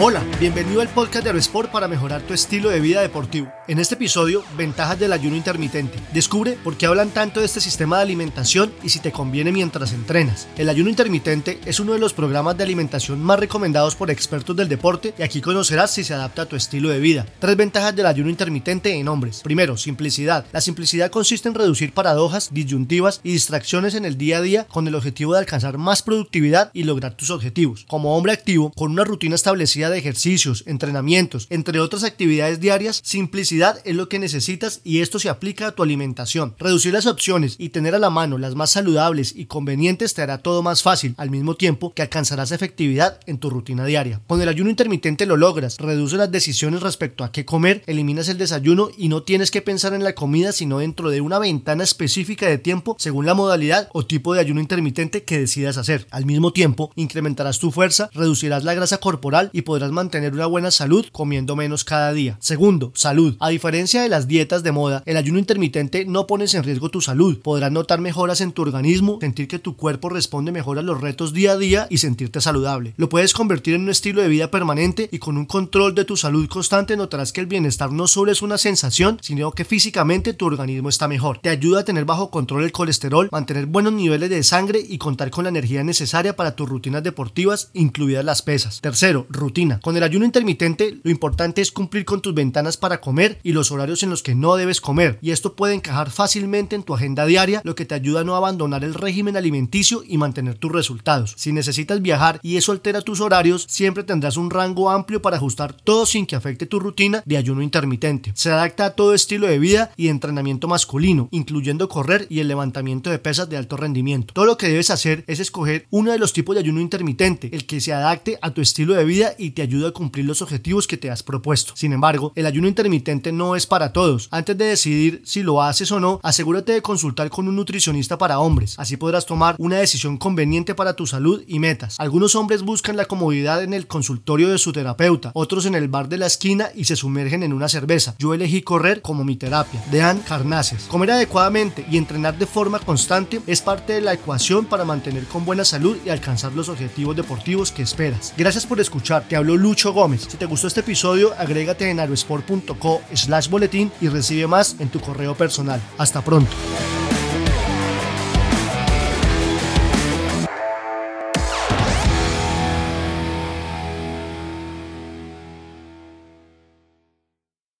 Hola, bienvenido al podcast de Aerosport para mejorar tu estilo de vida deportivo. En este episodio, ventajas del ayuno intermitente. Descubre por qué hablan tanto de este sistema de alimentación y si te conviene mientras entrenas. El ayuno intermitente es uno de los programas de alimentación más recomendados por expertos del deporte y aquí conocerás si se adapta a tu estilo de vida. Tres ventajas del ayuno intermitente en hombres. Primero, simplicidad. La simplicidad consiste en reducir paradojas, disyuntivas y distracciones en el día a día con el objetivo de alcanzar más productividad y lograr tus objetivos. Como hombre activo, con una rutina establecida de ejercicios, entrenamientos, entre otras actividades diarias, simplicidad es lo que necesitas y esto se aplica a tu alimentación. Reducir las opciones y tener a la mano las más saludables y convenientes te hará todo más fácil, al mismo tiempo que alcanzarás efectividad en tu rutina diaria. Con el ayuno intermitente lo logras, reduce las decisiones respecto a qué comer, eliminas el desayuno y no tienes que pensar en la comida sino dentro de una ventana específica de tiempo según la modalidad o tipo de ayuno intermitente que decidas hacer. Al mismo tiempo, incrementarás tu fuerza, reducirás la grasa corporal y podrás mantener una buena salud comiendo menos cada día. Segundo, salud. A diferencia de las dietas de moda, el ayuno intermitente no pones en riesgo tu salud. Podrás notar mejoras en tu organismo, sentir que tu cuerpo responde mejor a los retos día a día y sentirte saludable. Lo puedes convertir en un estilo de vida permanente y con un control de tu salud constante notarás que el bienestar no solo es una sensación, sino que físicamente tu organismo está mejor. Te ayuda a tener bajo control el colesterol, mantener buenos niveles de sangre y contar con la energía necesaria para tus rutinas deportivas, incluidas las pesas. Tercero, rutina. Con el ayuno intermitente lo importante es cumplir con tus ventanas para comer y los horarios en los que no debes comer y esto puede encajar fácilmente en tu agenda diaria lo que te ayuda a no abandonar el régimen alimenticio y mantener tus resultados. Si necesitas viajar y eso altera tus horarios, siempre tendrás un rango amplio para ajustar todo sin que afecte tu rutina de ayuno intermitente. Se adapta a todo estilo de vida y entrenamiento masculino, incluyendo correr y el levantamiento de pesas de alto rendimiento. Todo lo que debes hacer es escoger uno de los tipos de ayuno intermitente, el que se adapte a tu estilo de vida y te ayuda a cumplir los objetivos que te has propuesto. Sin embargo, el ayuno intermitente no es para todos. Antes de decidir si lo haces o no, asegúrate de consultar con un nutricionista para hombres. Así podrás tomar una decisión conveniente para tu salud y metas. Algunos hombres buscan la comodidad en el consultorio de su terapeuta, otros en el bar de la esquina y se sumergen en una cerveza. Yo elegí correr como mi terapia. Dean Carnaces. Comer adecuadamente y entrenar de forma constante es parte de la ecuación para mantener con buena salud y alcanzar los objetivos deportivos que esperas. Gracias por escuchar. Te hablo Lucho Gómez. Si te gustó este episodio, agrégate en aerosport.co slash boletín y recibe más en tu correo personal. Hasta pronto.